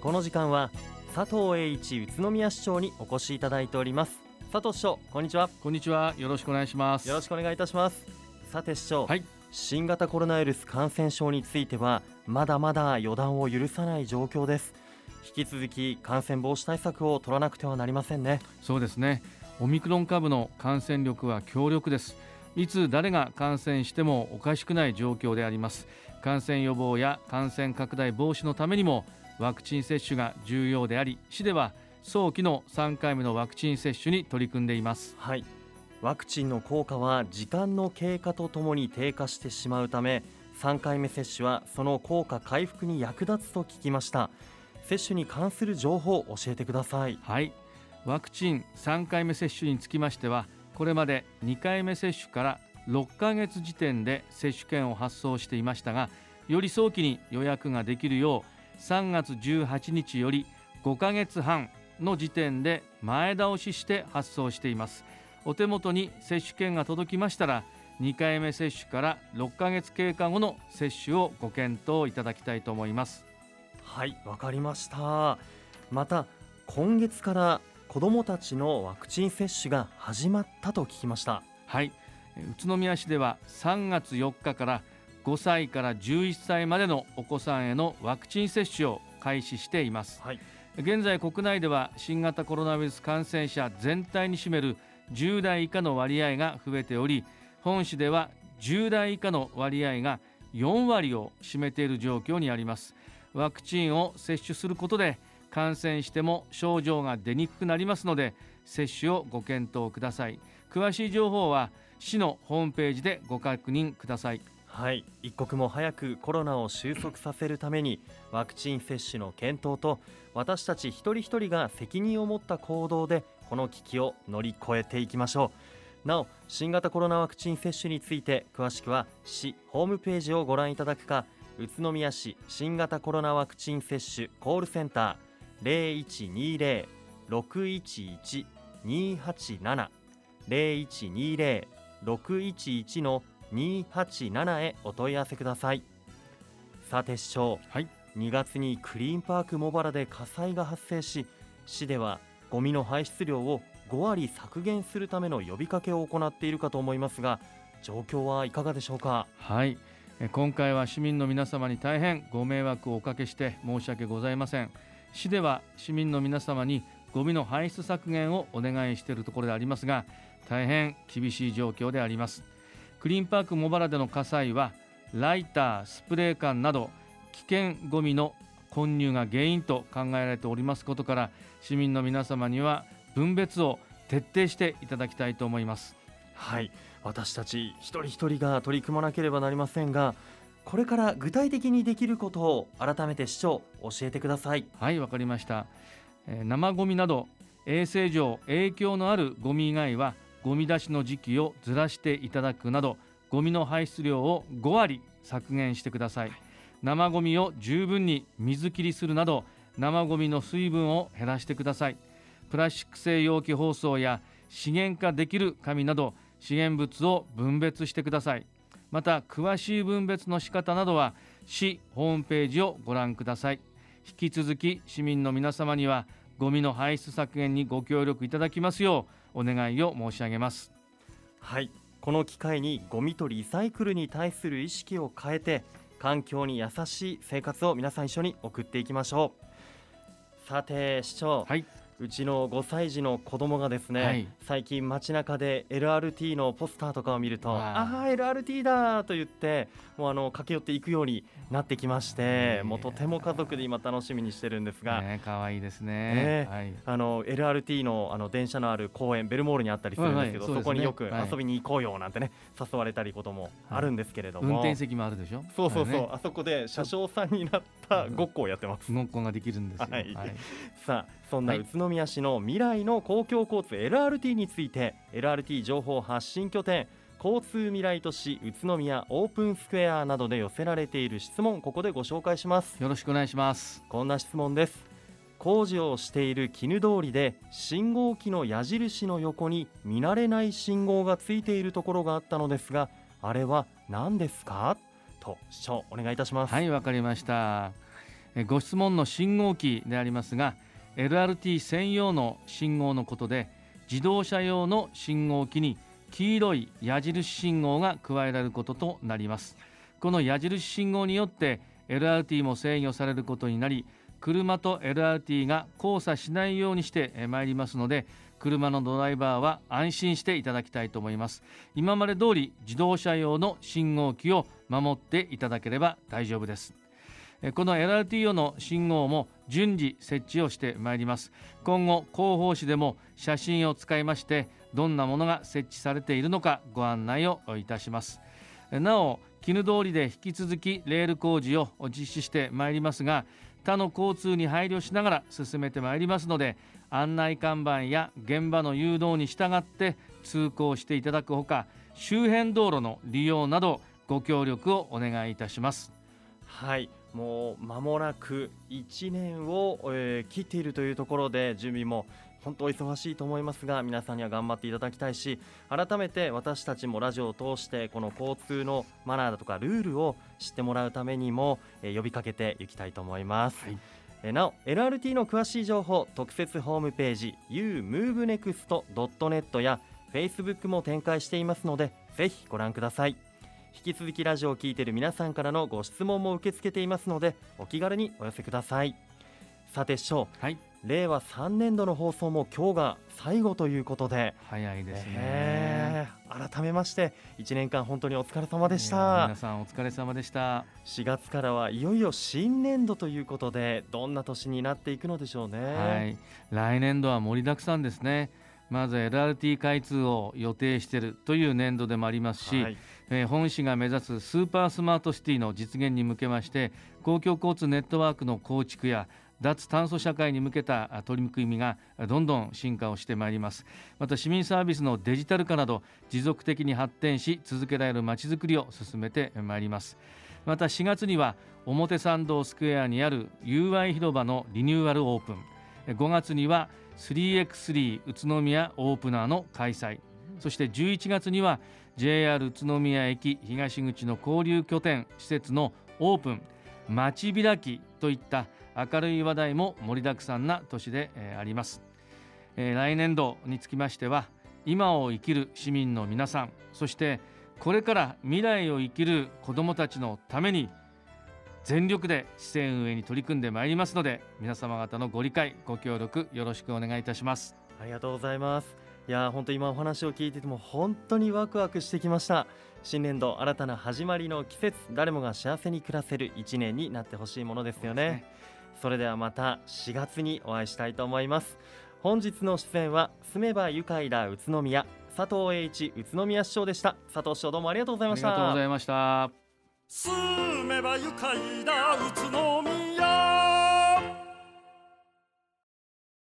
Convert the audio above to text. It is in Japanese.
この時間は佐藤栄一宇都宮市長にお越しいただいております。佐藤市長こんにちは。こんにちは。よろしくお願いします。よろしくお願いいたします。さて市長、はい。新型コロナウイルス感染症についてはまだまだ予断を許さない状況です。引き続き感染防止対策を取らなくてはなりませんね。そうですね。オミクロン株の感染力は強力です。いつ誰が感染してもおかしくない状況であります感染予防や感染拡大防止のためにもワクチン接種が重要であり市では早期の3回目のワクチン接種に取り組んでいます。はい。ワクチンの効果は時間の経過とともに低下してしまうため3回目接種はその効果回復に役立つと聞きました。接種に関する情報を教えてください。はい。ワクチン3回目接種につきましてはこれまで2回目接種から6ヶ月時点で接種券を発送していましたがより早期に予約ができるよう3月18日より5ヶ月半の時点で前倒しして発送しています。お手元に接種券が届きましたら2回目接種から6ヶ月経過後の接種をご検討いただきたいと思います。はいわかりました。また今月から子どもたちのワクチン接種が始まったと聞きました。はい宇都宮市では3月4日から5歳から11歳までのお子さんへのワクチン接種を開始しています、はい、現在国内では新型コロナウイルス感染者全体に占める10代以下の割合が増えており本市では10代以下の割合が4割を占めている状況にあります。ワクチンを接種することで感染しても症状が出にくくなりますので接種をご検討ください。詳しい情報は市のホームページでご確認ください。はい。一刻も早くコロナを収束させるためにワクチン接種の検討と私たち一人一人が責任を持った行動でこの危機を乗り越えていきましょう。なお新型コロナワクチン接種について詳しくは市ホームページをご覧いただくか宇都宮市新型コロナワクチン接種コールセンター。0120-611-287 0120-611の287へお問い合わせください。さて市長、はい、2月にクリーンパーク茂原で火災が発生し市ではゴミの排出量を5割削減するための呼びかけを行っているかと思いますが状況はいかがでしょうか？はい。今回は市民の皆様に大変ご迷惑をおかけして申し訳ございません市では市民の皆様にゴミの排出削減をお願いしているところでありますが大変厳しい状況であります。クリーンパーク茂原での火災はライタースプレー缶など危険ゴミの混入が原因と考えられておりますことから市民の皆様には分別を徹底していただきたいと思います。はい。私たち一人一人が取り組まなければなりませんがこれから具体的にできることを改めて市長教えてください。はいわかりました、えー、生ゴミなど衛生上影響のあるゴミ以外はゴミ出しの時期をずらしていただくなどゴミの排出量を5割削減してください。生ゴミを十分に水切りするなど生ゴミの水分を減らしてください。プラスチック製容器包装や資源化できる紙など資源物を分別してくださいまた詳しい分別の仕方などは市ホームページをご覧ください。引き続き市民の皆様にはゴミの排出削減にご協力いただきますようお願いを申し上げます。はい。この機会にゴミとリサイクルに対する意識を変えて環境に優しい生活を皆さん一緒に送っていきましょう。さて市長、はい、うちの5歳児の子供がですね、はい、最近街中で LRT のポスターとかを見るとあ。あ LRT だと言ってもうあの駆け寄っていくようになってきましてもうとても家族で今楽しみにしてるんですが可愛、ね、いいですね、ねはい、あの LRT のあの電車のある公園ベルモールにあったりするんですけど、はいはいそね、そこによく遊びに行こうよなんてね、誘われたりこともあるんですけれども、運転席もあるでしょ？そうそうそう、ね、あそこで車掌さんになったごっこをやってます、ごっこができるんですよ、はい。さあそんな宇都宮市の未来の公共交通 LRT について LRT 情報発信拠点交通未来都市宇都宮オープンスクエアなどで寄せられている質問ここでご紹介します。よろしくお願いします。こんな質問です。工事をしている絹通りで信号機の矢印の横に見慣れない信号がついているところがあったのですがあれは何ですか？と市長お願いいたします。はいわかりました。ご質問の信号機でありますが LRT 専用の信号のことで自動車用の信号機に黄色い矢印信号が加えられることとなります。この矢印信号によって LRT も制御されることになり車と LRT が交差しないようにしてまいりますので車のドライバーは安心していただきたいと思います。今まで通り自動車用の信号機を守っていただければ大丈夫です。この LRT 用の信号も順次設置をしてまいります。今後広報誌でも写真を使いましてどんなものが設置されているのかご案内をいたします。なお絹通りで引き続きレール工事を実施してまいりますが他の交通に配慮しながら進めてまいりますので案内看板や現場の誘導に従って通行していただくほか周辺道路の利用などご協力をお願いいたします。はい。もう間もなく1年を、えー、切っているというところで準備も本当忙しいと思いますが皆さんには頑張っていただきたいし改めて私たちもラジオを通してこの交通のマナーだとかルールを知ってもらうためにも、えー、呼びかけていきたいと思います。はいえなお LRT の詳しい情報特設ホームページ umovenext.net や Facebook も展開していますのでぜひご覧ください引き続きラジオを聴いている皆さんからのご質問も受け付けていますのでお気軽にお寄せください。さて師匠、はい、令和3年度の放送も今日が最後ということで。早いですね、えー、改めまして1年間本当にお疲れ様でした。皆さんお疲れ様でした。4月からはいよいよ新年度ということでどんな年になっていくのでしょうね。はい。来年度は盛りだくさんですねまず LRT 開通を予定しているという年度でもありますし、はい、えー、本市が目指すスーパースマートシティの実現に向けまして公共交通ネットワークの構築や脱炭素社会に向けた取り組みがどんどん進化をしてまいります。また市民サービスのデジタル化など持続的に発展し続けられるまちづくりを進めてまいります。また4月には表参道スクエアにある UI 広場のリニューアルオープン。5月には 3x3 宇都宮オープナーの開催。そして11月には JR 宇都宮駅東口の交流拠点施設のオープン。街開きといった明るい話題も盛りだくさんな年で、あります、えー、来年度につきましては今を生きる市民の皆さんそしてこれから未来を生きる子どもたちのために全力で市政運営に取り組んでまいりますので皆様方のご理解ご協力よろしくお願いいたします。ありがとうございます。いや本当今お話を聞いてても本当にワクワクしてきました。新年度新たな始まりの季節誰もが幸せに暮らせる1年になってほしいものですよね。それではまた4月にお会いしたいと思います。本日の出演は住めば愉快だ宇都宮佐藤栄一宇都宮市長でした。佐藤市長どうもありがとうございました。ありがとうございました住めば愉快だ宇都宮。